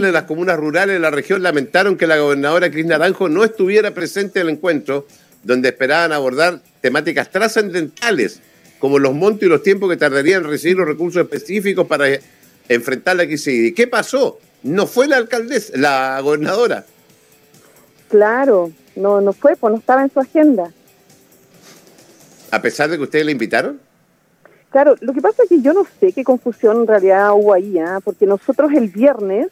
De las comunas rurales de la región lamentaron que la gobernadora Cris Naranjo no estuviera presente en el encuentro, donde esperaban abordar temáticas trascendentales, como los montos y los tiempos que tardarían en recibir los recursos específicos para enfrentar la crisis. ¿Y qué pasó? No fue la alcaldesa, la gobernadora. Claro, no, no fue, pues no estaba en su agenda. ¿A pesar de que ustedes le invitaron? Claro, lo que pasa es que yo no sé qué confusión en realidad hubo ahí, ¿ah? porque nosotros el viernes,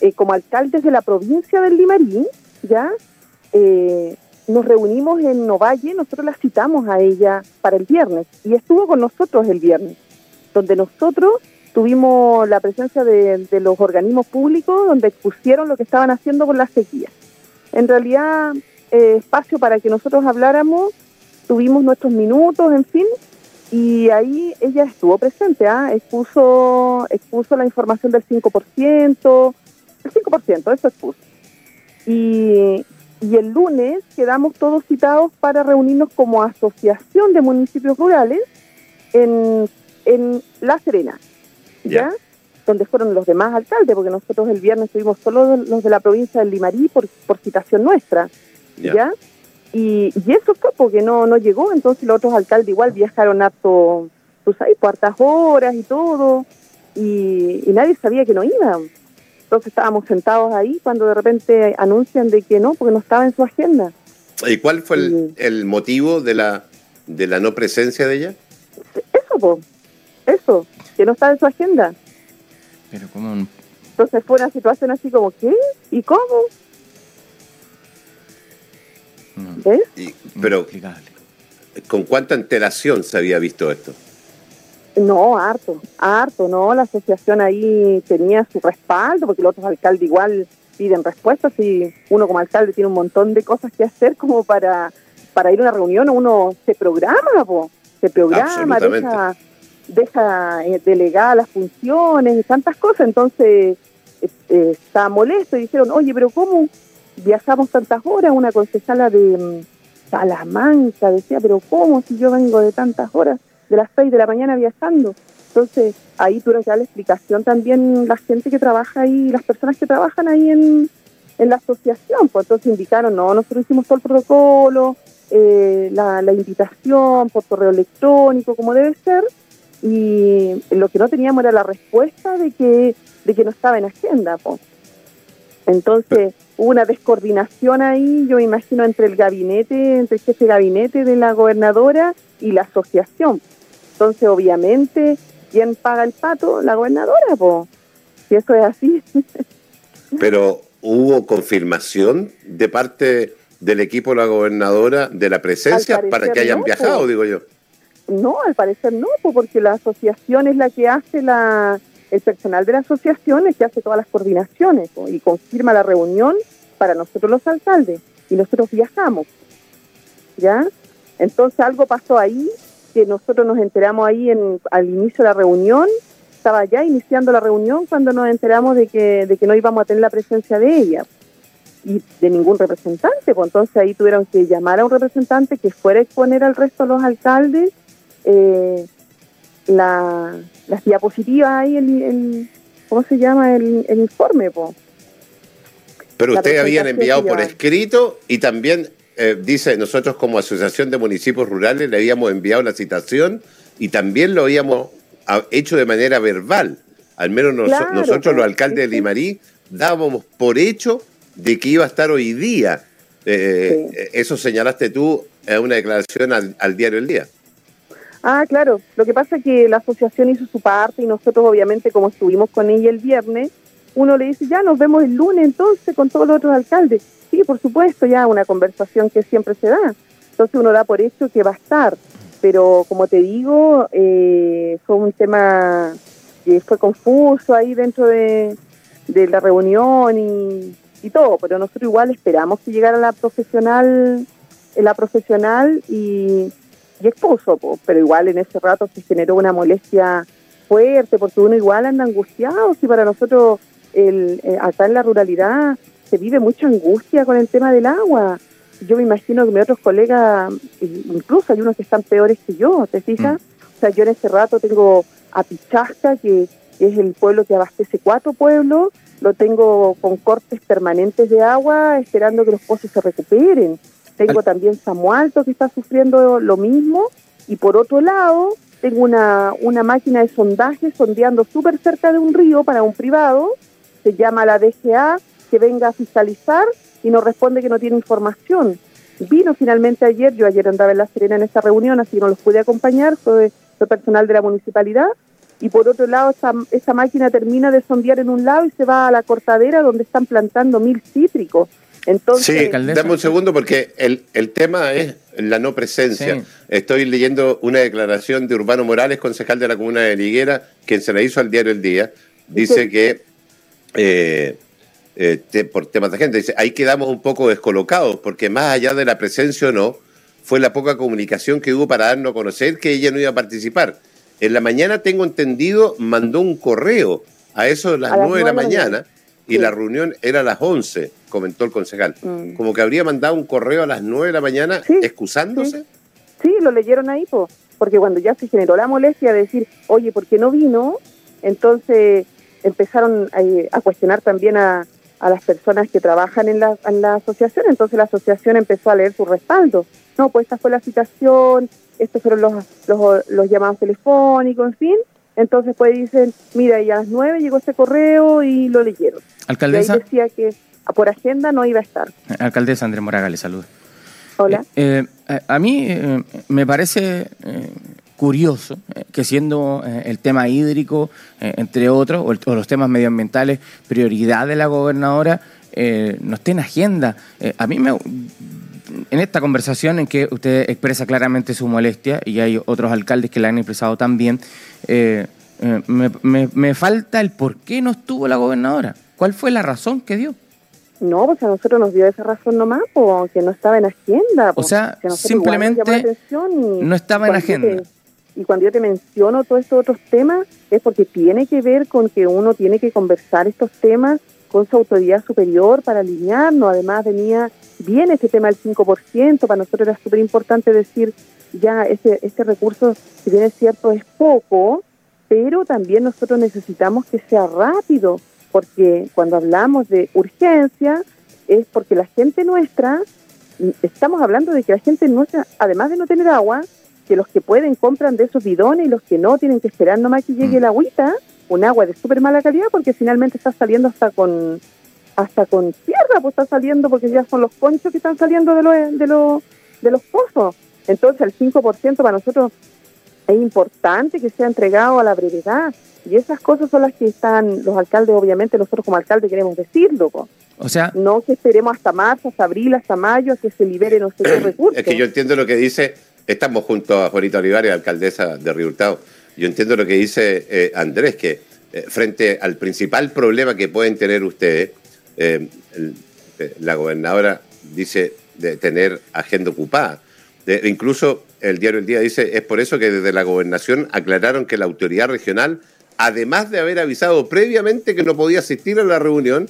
eh, como alcaldes de la provincia del Limarí, ya eh, nos reunimos en Novalle, nosotros la citamos a ella para el viernes y estuvo con nosotros el viernes, donde nosotros tuvimos la presencia de, los organismos públicos donde expusieron lo que estaban haciendo con la sequía. En realidad, eh, espacio para que nosotros habláramos, tuvimos nuestros minutos, en fin, y ahí ella estuvo presente, ¿ah? expuso, expuso la información del 5%, el 5%, eso expuso. Y, y el lunes quedamos todos citados para reunirnos como asociación de municipios rurales en, en La Serena, ¿ya? Donde fueron los demás alcaldes, porque nosotros el viernes tuvimos solo los de la provincia del Limarí por, por citación nuestra, ¿ya? Y, y eso fue porque no, no llegó, entonces los otros alcaldes igual viajaron harto, pues ahí, por hartas horas y todo, y, nadie sabía que no iban. Entonces estábamos sentados ahí cuando de repente anuncian de que no, porque no estaba en su agenda. ¿Y cuál fue el, motivo de la, de la no presencia de ella? Eso, po, eso, que no estaba en su agenda. Pero como Entonces fue una situación así como, ¿qué? ¿Y cómo? ¿Ves? pero, ¿con cuánta antelación se había visto esto? No, harto, harto, ¿no? La asociación ahí tenía su respaldo, porque los otros alcaldes igual piden respuestas y uno como alcalde tiene un montón de cosas que hacer como para, para ir a una reunión, uno se programa, se programa, deja, deja eh, delegar las funciones y tantas cosas, entonces eh, eh, está molesto y dijeron, oye, pero ¿cómo? viajamos tantas horas, una concejala de mm, Salamanca decía, pero ¿cómo si yo vengo de tantas horas, de las seis de la mañana viajando? Entonces, ahí tuvieron que dar la explicación también la gente que trabaja ahí, las personas que trabajan ahí en, en la asociación, pues entonces indicaron, no, nosotros hicimos todo el protocolo, eh, la, la invitación por correo electrónico, como debe ser, y lo que no teníamos era la respuesta de que, de que no estaba en agenda, pues. Entonces, hubo una descoordinación ahí, yo imagino, entre el gabinete, entre el jefe de gabinete de la gobernadora y la asociación. Entonces, obviamente, ¿quién paga el pato? La gobernadora, pues. Si eso es así. Pero hubo confirmación de parte del equipo de la gobernadora de la presencia para que hayan viajado, digo yo. No, al parecer no, porque la asociación es la que hace la, el personal de la asociación es que hace todas las coordinaciones y confirma la reunión para nosotros los alcaldes y nosotros viajamos. ¿Ya? Entonces algo pasó ahí que nosotros nos enteramos ahí en, al inicio de la reunión, estaba ya iniciando la reunión cuando nos enteramos de que, de que no íbamos a tener la presencia de ella y de ningún representante, pues entonces ahí tuvieron que llamar a un representante que fuera a exponer al resto de los alcaldes eh, la, las diapositivas ahí, el, ¿cómo se llama? El, informe, po. Pero ustedes habían enviado por escrito y también eh, dice, nosotros como Asociación de Municipios Rurales le habíamos enviado la citación y también lo habíamos hecho de manera verbal. Al menos nosotros, los alcaldes de Limarí, dábamos por hecho de que iba a estar hoy día. Eh, eh, eso señalaste tú en una declaración al, al diario El Día. Ah, claro. Lo que pasa es que la asociación hizo su parte y nosotros, obviamente, como estuvimos con ella el viernes, uno le dice, ya nos vemos el lunes entonces con todos los otros alcaldes. Sí, por supuesto, ya una conversación que siempre se da. Entonces uno da por hecho que va a estar. Pero como te digo, eh, fue un tema que fue confuso ahí dentro de, la reunión y, y todo. Pero nosotros igual esperamos que llegara la profesional, la profesional y y expuso, pero igual en ese rato se generó una molestia fuerte, porque uno igual anda angustiado, si para nosotros el, eh, acá en la ruralidad se vive mucha angustia con el tema del agua. Yo me imagino que mis otros colegas, incluso hay unos que están peores que yo, ¿te fijas? Mm. O sea, yo en ese rato tengo a Pichasca, que es el pueblo que abastece cuatro pueblos, lo tengo con cortes permanentes de agua, esperando que los pozos se recuperen. Tengo también Samualto que está sufriendo lo mismo. Y por otro lado, tengo una, una máquina de sondaje sondeando súper cerca de un río para un privado. Se llama la DGA, que venga a fiscalizar y nos responde que no tiene información. Vino finalmente ayer, yo ayer andaba en La Serena en esta reunión, así que no los pude acompañar, soy, personal de la municipalidad. Y por otro lado, esa, máquina termina de sondear en un lado y se va a la cortadera donde están plantando mil cítricos. Entonces, sí, dame un segundo porque el, el tema es la no presencia. Estoy leyendo una declaración de Urbano Morales, concejal de la comuna de Liguera, quien se la hizo al diario El Día. Dice que eh, eh, por temas de gente. Dice, ahí quedamos un poco descolocados, porque más allá de la presencia o no, fue la poca comunicación que hubo para darnos a conocer que ella no iba a participar. En la mañana, tengo entendido, mandó un correo a eso de las, nueve de la mañana y la reunión era a las 11, comentó el concejal. Mm. Como que habría mandado un correo a las nueve de la mañana excusándose. Sí. lo leyeron ahí, porque cuando ya se generó la molestia de decir, oye, ¿por qué no vino? Entonces empezaron a cuestionar también a, a las personas que trabajan en la, en la asociación, entonces la asociación empezó a leer su respaldo. No, pues esta fue la citación, estos fueron los, los, llamados telefónicos, en fin. Entonces pues dicen, mira, y a las nueve llegó este correo y lo leyeron. Alcaldesa. Y decía que por agenda no iba a estar. Alcaldesa Andrés Moraga, le saludo. Hola. Eh, eh, a mí eh, me parece curioso eh, que siendo eh, el tema hídrico, eh, entre otros, o, los temas medioambientales, prioridad de la gobernadora, no esté en agenda. a mí me, en esta conversación en que usted expresa claramente su molestia y hay otros alcaldes que la han expresado también, me, falta el por qué no estuvo la gobernadora. ¿Cuál fue la razón que dio? No, pues a nosotros nos dio esa razón nomás, porque no estaba en agenda. o sea, simplemente no estaba en agenda. Y cuando yo te menciono todos estos otros temas, es porque tiene que ver con que uno tiene que conversar estos temas con su autoridad superior para alinearnos. Además, venía bien este tema del 5%, para nosotros era súper importante decir, ya, este, este recurso, si bien es cierto, es poco, pero también nosotros necesitamos que sea rápido, porque cuando hablamos de urgencia, es porque la gente nuestra, estamos hablando de que la gente nuestra, además de no tener agua, que los que pueden compran de esos bidones y los que no tienen que esperar nomás que llegue mm. el agüita, un agua de súper mala calidad porque finalmente está saliendo hasta con hasta con tierra, pues está saliendo porque ya son los conchos que están saliendo de, los de, los de los pozos. Entonces el 5% para nosotros es importante que sea entregado a la brevedad. Y esas cosas son las que están los alcaldes, obviamente nosotros como alcalde queremos decirlo. O sea, no que esperemos hasta marzo, hasta abril, hasta mayo a que se libere nuestros recursos. Es que yo entiendo lo que dice Estamos junto a Juanita Olivares, alcaldesa de Río Hurtado. Yo entiendo lo que dice eh, Andrés, que eh, frente al principal problema que pueden tener ustedes, eh, la gobernadora dice de tener agenda ocupada. incluso el diario El Día dice, es por eso que desde la gobernación aclararon que la autoridad regional, además de haber avisado previamente que no podía asistir a la reunión,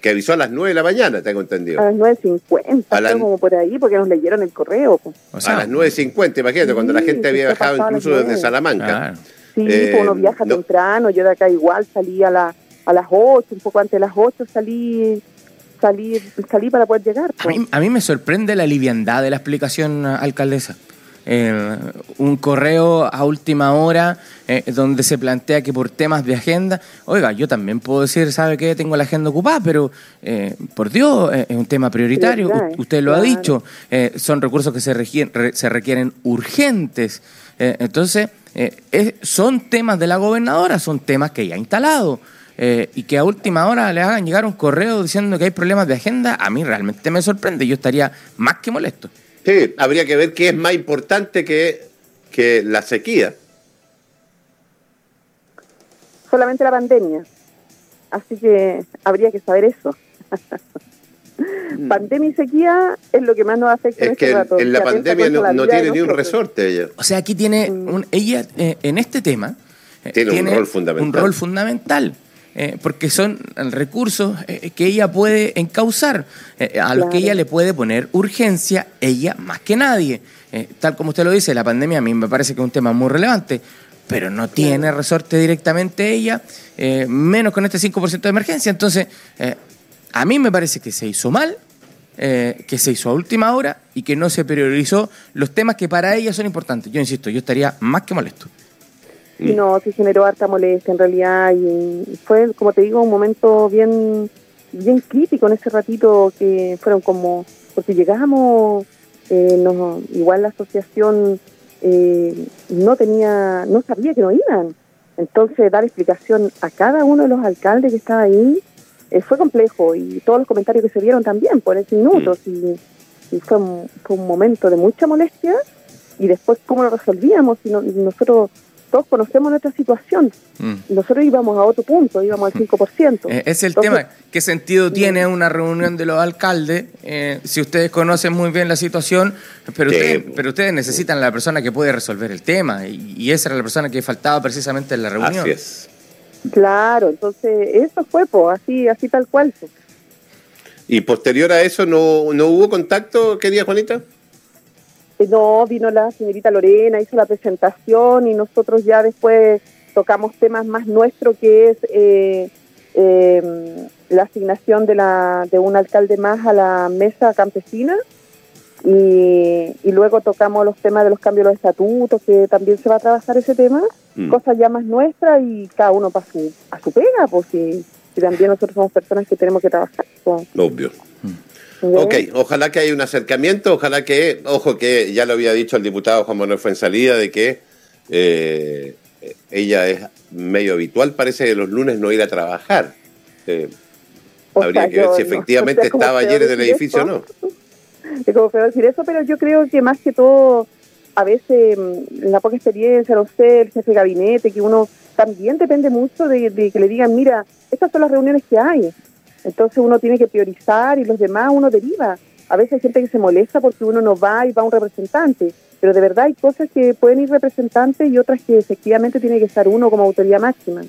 que avisó a las 9 de la mañana, tengo entendido. A las 9.50, como por ahí, porque nos leyeron el correo. a las 9.50, imagínate, cuando la gente había viajado incluso desde Salamanca. Sí, eh, uno viaja temprano, yo de acá igual salí a, la, a las 8, un poco antes de las 8 salí salí, salí para poder llegar. A mí, a mí me sorprende la liviandad de la explicación, alcaldesa. Eh, un correo a última hora eh, donde se plantea que por temas de agenda, oiga, yo también puedo decir, ¿sabe qué? Tengo la agenda ocupada, pero eh, por Dios, es un tema prioritario, usted lo ha dicho, son recursos que se, requieren, se requieren urgentes. entonces, son temas de la gobernadora, son temas que ya ha instalado. y que a última hora le hagan llegar un correo diciendo que hay problemas de agenda, a mí realmente me sorprende. Yo estaría más que molesto. Sí, habría que ver qué es más importante que, que la sequía. Solamente la pandemia. Así que habría que saber eso. Mm. pandemia y sequía es lo que más nos afecta. Es en que este en la pandemia no, tiene ni un resorte ella. O sea, aquí tiene, mm. un, ella eh, en este tema... Eh, tiene, un rol fundamental. Un rol fundamental. Eh, porque son recursos eh, que ella puede encauzar, eh, a los que ella le puede poner urgencia, ella más que nadie. tal como usted lo dice, la pandemia a mí me parece que es un tema muy relevante, pero no tiene resorte directamente ella, menos con este 5% de emergencia. Entonces, a mí me parece que se hizo mal, eh, que se hizo a última hora y que no se priorizó los temas que para ella son importantes. Yo insisto, yo estaría más que molesto. Sí, no, se generó harta molestia en realidad y fue, como te digo, un momento bien bien crítico en ese ratito que fueron como, porque llegamos, eh, no, igual la asociación eh, no tenía, no sabía que no iban. Entonces, dar explicación a cada uno de los alcaldes que estaba ahí eh, fue complejo y todos los comentarios que se dieron también por ese minuto. Mm. Y, fue, un, fue un momento de mucha molestia y después cómo lo resolvíamos y, nosotros todos conocemos nuestra situación. Mm. Nosotros íbamos a otro punto, íbamos al 5%. Eh, es el tema, ¿qué sentido tiene una reunión de los alcaldes eh, si ustedes conocen muy bien la situación, pero, ustedes, pero ustedes necesitan a la persona que puede resolver el tema y, esa era la persona que faltaba precisamente en la reunión? Así es. Claro, entonces eso fue así, así tal cual. ¿Y posterior a eso no, no hubo contacto, querida Juanita? Eh, no, vino la señorita Lorena, hizo la presentación y nosotros ya después tocamos temas más nuestros que es eh, em, la asignación de, la, de un alcalde más a la mesa campesina y, luego tocamos los temas de los cambios de los estatutos, que también se va a trabajar ese tema, mm. cosas ya más nuestras y cada uno para su, a su pega, porque también nosotros somos personas que tenemos que trabajar. Obvio. Ok, ojalá que haya un acercamiento, ojalá que, ojo que ya lo había dicho el diputado Juan Manuel Fuensalida, de que eh, ella es medio habitual, parece que los lunes no ir a trabajar. Eh, habría que ver si efectivamente estaba ayer en el edificio o no. Es como feo decir eso, pero yo creo que más que todo, a veces mm, la poca experiencia, no sé, el jefe de gabinete, que uno también depende mucho de, de que le digan, mira, estas son las reuniones que hay entonces uno tiene que priorizar y los demás uno deriva. A veces hay gente que se molesta porque uno no va y va un representante, pero de verdad hay cosas que pueden ir representantes y otras que efectivamente tiene que estar uno como autoridad máxima.